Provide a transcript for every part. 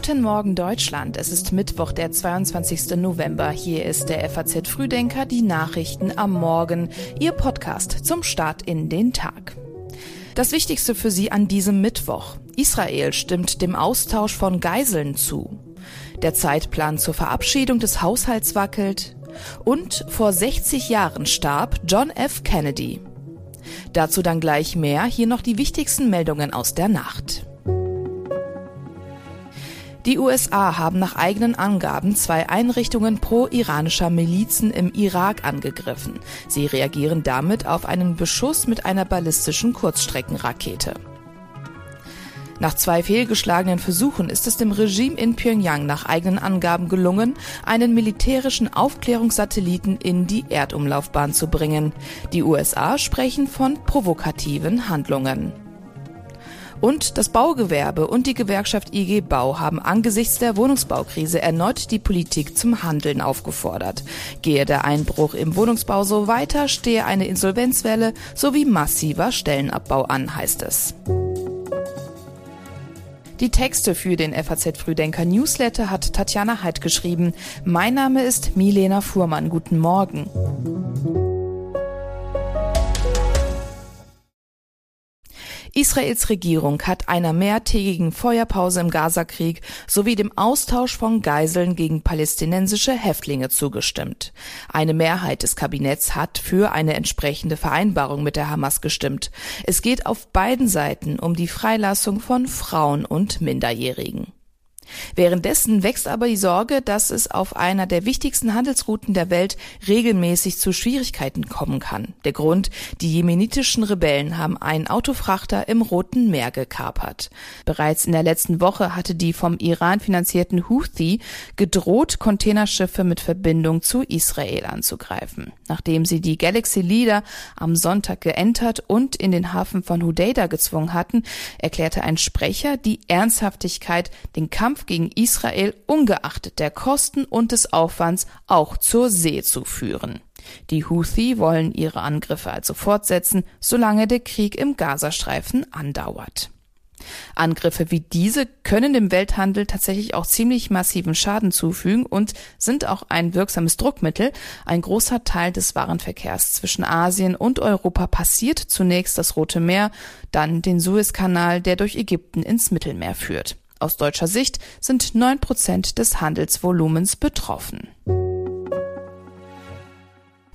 Guten Morgen Deutschland. Es ist Mittwoch, der 22. November. Hier ist der FAZ Frühdenker, die Nachrichten am Morgen. Ihr Podcast zum Start in den Tag. Das Wichtigste für Sie an diesem Mittwoch. Israel stimmt dem Austausch von Geiseln zu. Der Zeitplan zur Verabschiedung des Haushalts wackelt. Und vor 60 Jahren starb John F. Kennedy. Dazu dann gleich mehr. Hier noch die wichtigsten Meldungen aus der Nacht. Die USA haben nach eigenen Angaben zwei Einrichtungen pro-iranischer Milizen im Irak angegriffen. Sie reagieren damit auf einen Beschuss mit einer ballistischen Kurzstreckenrakete. Nach zwei fehlgeschlagenen Versuchen ist es dem Regime in Pyongyang nach eigenen Angaben gelungen, einen militärischen Aufklärungssatelliten in die Erdumlaufbahn zu bringen. Die USA sprechen von provokativen Handlungen. Und das Baugewerbe und die Gewerkschaft IG Bau haben angesichts der Wohnungsbaukrise erneut die Politik zum Handeln aufgefordert. Gehe der Einbruch im Wohnungsbau so weiter, stehe eine Insolvenzwelle sowie massiver Stellenabbau an, heißt es. Die Texte für den FAZ Frühdenker Newsletter hat Tatjana Heid geschrieben. Mein Name ist Milena Fuhrmann. Guten Morgen. Israels Regierung hat einer mehrtägigen Feuerpause im Gazakrieg sowie dem Austausch von Geiseln gegen palästinensische Häftlinge zugestimmt. Eine Mehrheit des Kabinetts hat für eine entsprechende Vereinbarung mit der Hamas gestimmt. Es geht auf beiden Seiten um die Freilassung von Frauen und Minderjährigen. Währenddessen wächst aber die Sorge, dass es auf einer der wichtigsten Handelsrouten der Welt regelmäßig zu Schwierigkeiten kommen kann. Der Grund, die jemenitischen Rebellen haben einen Autofrachter im Roten Meer gekapert. Bereits in der letzten Woche hatte die vom Iran finanzierten Houthi gedroht, Containerschiffe mit Verbindung zu Israel anzugreifen. Nachdem sie die Galaxy Leader am Sonntag geentert und in den Hafen von Hudeida gezwungen hatten, erklärte ein Sprecher die Ernsthaftigkeit, den Kampf Kampf gegen Israel ungeachtet der Kosten und des Aufwands auch zur See zu führen. Die Houthi wollen ihre Angriffe also fortsetzen, solange der Krieg im Gazastreifen andauert. Angriffe wie diese können dem Welthandel tatsächlich auch ziemlich massiven Schaden zufügen und sind auch ein wirksames Druckmittel. Ein großer Teil des Warenverkehrs zwischen Asien und Europa passiert zunächst das Rote Meer, dann den Suezkanal, der durch Ägypten ins Mittelmeer führt. Aus deutscher Sicht sind neun Prozent des Handelsvolumens betroffen.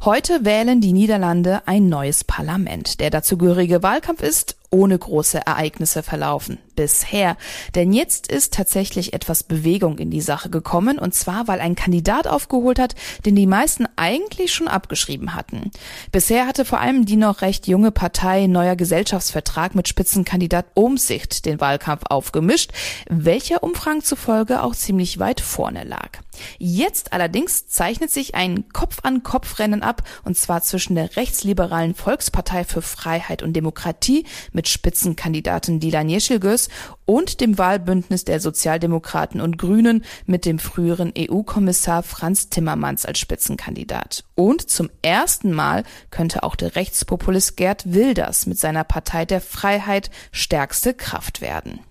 Heute wählen die Niederlande ein neues Parlament. Der dazugehörige Wahlkampf ist ohne große Ereignisse verlaufen. Bisher. Denn jetzt ist tatsächlich etwas Bewegung in die Sache gekommen, und zwar, weil ein Kandidat aufgeholt hat, den die meisten eigentlich schon abgeschrieben hatten. Bisher hatte vor allem die noch recht junge Partei Neuer Gesellschaftsvertrag mit Spitzenkandidat Umsicht den Wahlkampf aufgemischt, welcher Umfragen zufolge auch ziemlich weit vorne lag. Jetzt allerdings zeichnet sich ein Kopf-an-Kopf-Rennen ab, und zwar zwischen der rechtsliberalen Volkspartei für Freiheit und Demokratie mit mit Spitzenkandidatin Dilan Yeşilgöz und dem Wahlbündnis der Sozialdemokraten und Grünen mit dem früheren EU-Kommissar Franz Timmermans als Spitzenkandidat. Und zum ersten Mal könnte auch der Rechtspopulist Gerd Wilders mit seiner Partei der Freiheit stärkste Kraft werden.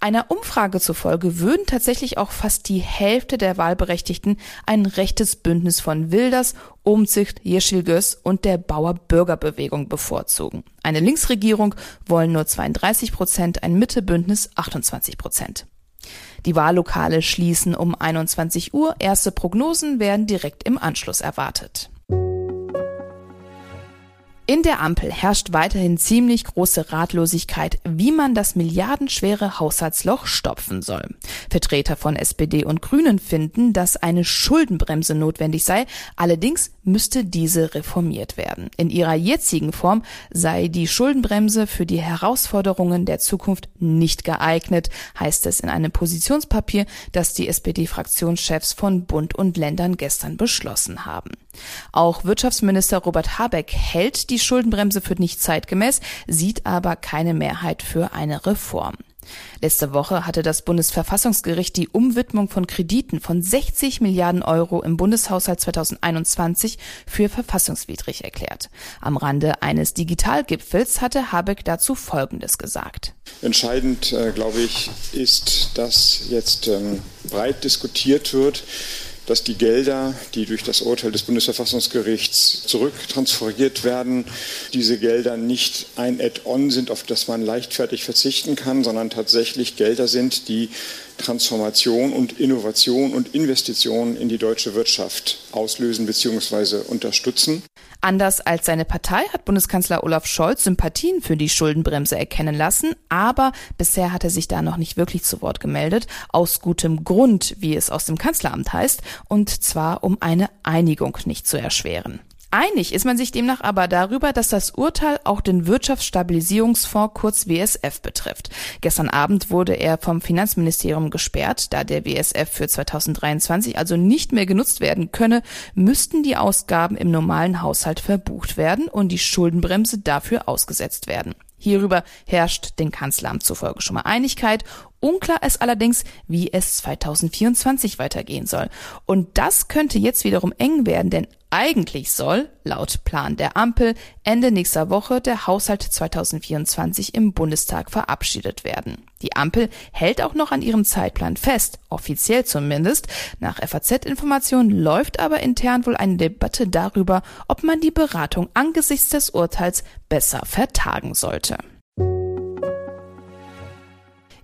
Einer Umfrage zufolge würden tatsächlich auch fast die Hälfte der Wahlberechtigten ein rechtes Bündnis von Wilders, Umzicht, Yeşilgöz und der Bauer-Bürgerbewegung bevorzugen. Eine Linksregierung wollen nur 32 Prozent, ein Mittebündnis 28 Prozent. Die Wahllokale schließen um 21 Uhr. Erste Prognosen werden direkt im Anschluss erwartet. In der Ampel herrscht weiterhin ziemlich große Ratlosigkeit, wie man das milliardenschwere Haushaltsloch stopfen soll. Vertreter von SPD und Grünen finden, dass eine Schuldenbremse notwendig sei, allerdings müsste diese reformiert werden. In ihrer jetzigen Form sei die Schuldenbremse für die Herausforderungen der Zukunft nicht geeignet, heißt es in einem Positionspapier, das die SPD-Fraktionschefs von Bund und Ländern gestern beschlossen haben. Auch Wirtschaftsminister Robert Habeck hält die Schuldenbremse für nicht zeitgemäß, sieht aber keine Mehrheit für eine Reform. Letzte Woche hatte das Bundesverfassungsgericht die Umwidmung von Krediten von 60 Milliarden Euro im Bundeshaushalt 2021 für verfassungswidrig erklärt. Am Rande eines Digitalgipfels hatte Habeck dazu Folgendes gesagt. Entscheidend, äh, glaube ich, ist, dass jetzt ähm, breit diskutiert wird, dass die Gelder, die durch das Urteil des Bundesverfassungsgerichts zurücktransferiert werden, diese Gelder nicht ein Add-on sind, auf das man leichtfertig verzichten kann, sondern tatsächlich Gelder sind, die Transformation und Innovation und Investitionen in die deutsche Wirtschaft auslösen bzw. unterstützen. Anders als seine Partei hat Bundeskanzler Olaf Scholz Sympathien für die Schuldenbremse erkennen lassen, aber bisher hat er sich da noch nicht wirklich zu Wort gemeldet, aus gutem Grund, wie es aus dem Kanzleramt heißt, und zwar um eine Einigung nicht zu erschweren. Einig ist man sich demnach aber darüber, dass das Urteil auch den Wirtschaftsstabilisierungsfonds kurz WSF betrifft. Gestern Abend wurde er vom Finanzministerium gesperrt. Da der WSF für 2023 also nicht mehr genutzt werden könne, müssten die Ausgaben im normalen Haushalt verbucht werden und die Schuldenbremse dafür ausgesetzt werden. Hierüber herrscht den Kanzleramt zufolge schon mal Einigkeit. Unklar ist allerdings, wie es 2024 weitergehen soll. Und das könnte jetzt wiederum eng werden, denn eigentlich soll, laut Plan der Ampel, Ende nächster Woche der Haushalt 2024 im Bundestag verabschiedet werden. Die Ampel hält auch noch an ihrem Zeitplan fest, offiziell zumindest. Nach FAZ-Informationen läuft aber intern wohl eine Debatte darüber, ob man die Beratung angesichts des Urteils besser vertagen sollte.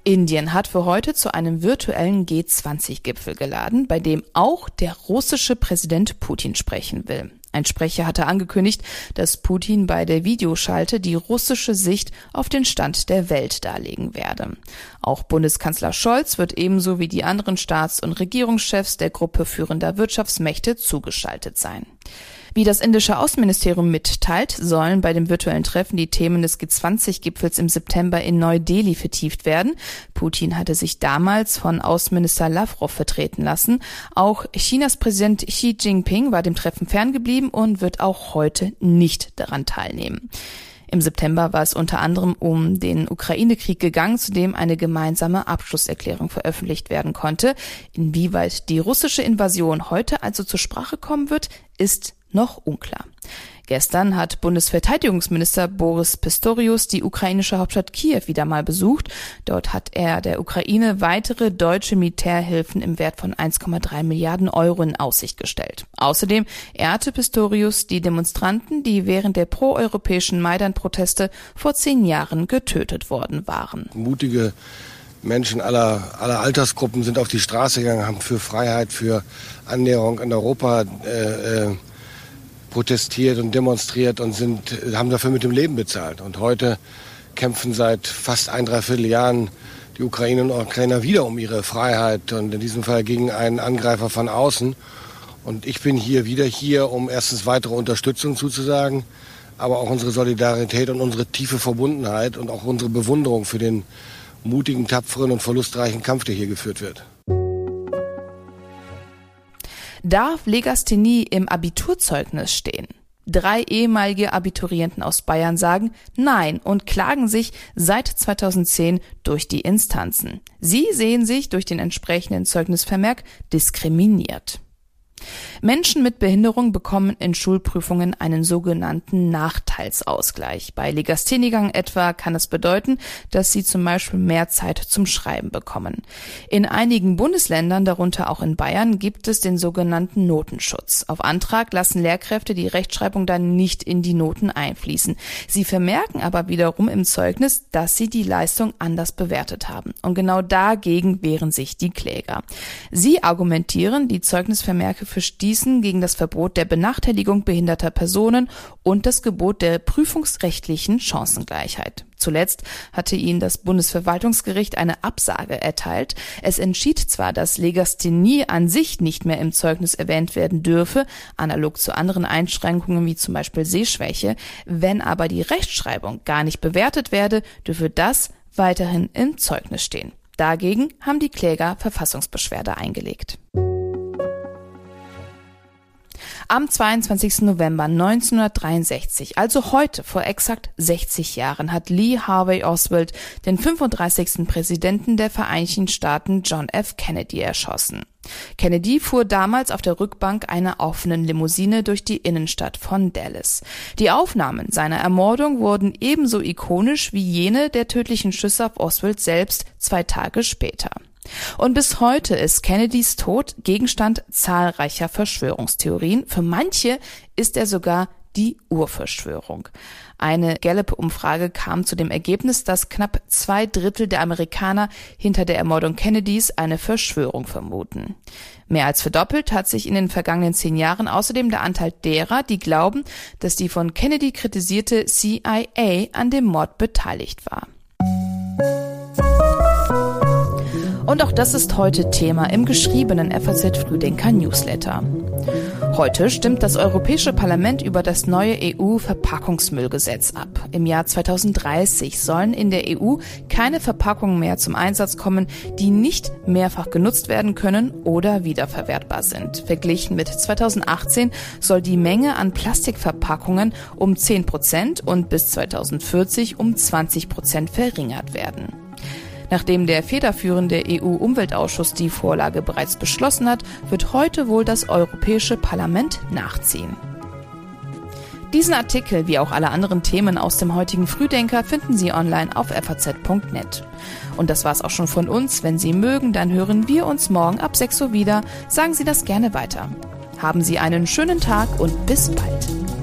Indien hat für heute zu einem virtuellen G20-Gipfel geladen, bei dem auch der russische Präsident Putin sprechen will. Ein Sprecher hatte angekündigt, dass Putin bei der Videoschalte die russische Sicht auf den Stand der Welt darlegen werde. Auch Bundeskanzler Scholz wird ebenso wie die anderen Staats- und Regierungschefs der Gruppe führender Wirtschaftsmächte zugeschaltet sein. Wie das indische Außenministerium mitteilt, sollen bei dem virtuellen Treffen die Themen des G20-Gipfels im September in Neu-Delhi vertieft werden. Putin hatte sich damals von Außenminister Lavrov vertreten lassen. Auch Chinas Präsident Xi Jinping war dem Treffen ferngeblieben und wird auch heute nicht daran teilnehmen. Im September war es unter anderem um den Ukraine-Krieg gegangen, zu dem eine gemeinsame Abschlusserklärung veröffentlicht werden konnte. Inwieweit die russische Invasion heute also zur Sprache kommen wird, ist noch unklar. Gestern hat Bundesverteidigungsminister Boris Pistorius die ukrainische Hauptstadt Kiew wieder mal besucht. Dort hat er der Ukraine weitere deutsche Militärhilfen im Wert von 1,3 Milliarden Euro in Aussicht gestellt. Außerdem ehrte Pistorius die Demonstranten, die während der proeuropäischen Maidan-Proteste vor zehn Jahren getötet worden waren. Mutige Menschen aller, aller Altersgruppen sind auf die Straße gegangen, haben für Freiheit, für Annäherung an Europa äh, äh, protestiert und demonstriert und sind, haben dafür mit dem Leben bezahlt. Und heute kämpfen seit fast ein Dreivierteljahren die Ukrainer und Ukrainer wieder um ihre Freiheit und in diesem Fall gegen einen Angreifer von außen. Und ich bin hier wieder hier, um erstens weitere Unterstützung zuzusagen, aber auch unsere Solidarität und unsere tiefe Verbundenheit und auch unsere Bewunderung für den mutigen, tapferen und verlustreichen Kampf, der hier geführt wird. Darf Legasthenie im Abiturzeugnis stehen? Drei ehemalige Abiturienten aus Bayern sagen Nein und klagen sich seit 2010 durch die Instanzen. Sie sehen sich durch den entsprechenden Zeugnisvermerk diskriminiert. Menschen mit Behinderung bekommen in Schulprüfungen einen sogenannten Nachteilsausgleich. Bei Legasthenigang etwa kann es bedeuten, dass sie zum Beispiel mehr Zeit zum Schreiben bekommen. In einigen Bundesländern, darunter auch in Bayern, gibt es den sogenannten Notenschutz. Auf Antrag lassen Lehrkräfte die Rechtschreibung dann nicht in die Noten einfließen. Sie vermerken aber wiederum im Zeugnis, dass sie die Leistung anders bewertet haben. Und genau dagegen wehren sich die Kläger. Sie argumentieren, die Zeugnisvermerke verstießen gegen das Verbot der Benachteiligung behinderter Personen und das Gebot der prüfungsrechtlichen Chancengleichheit. Zuletzt hatte ihnen das Bundesverwaltungsgericht eine Absage erteilt. Es entschied zwar, dass Legasthenie an sich nicht mehr im Zeugnis erwähnt werden dürfe, analog zu anderen Einschränkungen wie zum Beispiel Sehschwäche, wenn aber die Rechtschreibung gar nicht bewertet werde, dürfe das weiterhin im Zeugnis stehen. Dagegen haben die Kläger Verfassungsbeschwerde eingelegt. Am 22. November 1963, also heute vor exakt 60 Jahren, hat Lee Harvey Oswald den 35. Präsidenten der Vereinigten Staaten John F. Kennedy erschossen. Kennedy fuhr damals auf der Rückbank einer offenen Limousine durch die Innenstadt von Dallas. Die Aufnahmen seiner Ermordung wurden ebenso ikonisch wie jene der tödlichen Schüsse auf Oswald selbst zwei Tage später. Und bis heute ist Kennedys Tod Gegenstand zahlreicher Verschwörungstheorien. Für manche ist er sogar die Urverschwörung. Eine Gallup-Umfrage kam zu dem Ergebnis, dass knapp zwei Drittel der Amerikaner hinter der Ermordung Kennedys eine Verschwörung vermuten. Mehr als verdoppelt hat sich in den vergangenen zehn Jahren außerdem der Anteil derer, die glauben, dass die von Kennedy kritisierte CIA an dem Mord beteiligt war. Und auch das ist heute Thema im geschriebenen FAZ Frühdenker Newsletter. Heute stimmt das Europäische Parlament über das neue EU-Verpackungsmüllgesetz ab. Im Jahr 2030 sollen in der EU keine Verpackungen mehr zum Einsatz kommen, die nicht mehrfach genutzt werden können oder wiederverwertbar sind. Verglichen mit 2018 soll die Menge an Plastikverpackungen um 10 Prozent und bis 2040 um 20 Prozent verringert werden. Nachdem der federführende EU-Umweltausschuss die Vorlage bereits beschlossen hat, wird heute wohl das Europäische Parlament nachziehen. Diesen Artikel wie auch alle anderen Themen aus dem heutigen Frühdenker finden Sie online auf faz.net. Und das war's auch schon von uns. Wenn Sie mögen, dann hören wir uns morgen ab 6 Uhr wieder. Sagen Sie das gerne weiter. Haben Sie einen schönen Tag und bis bald.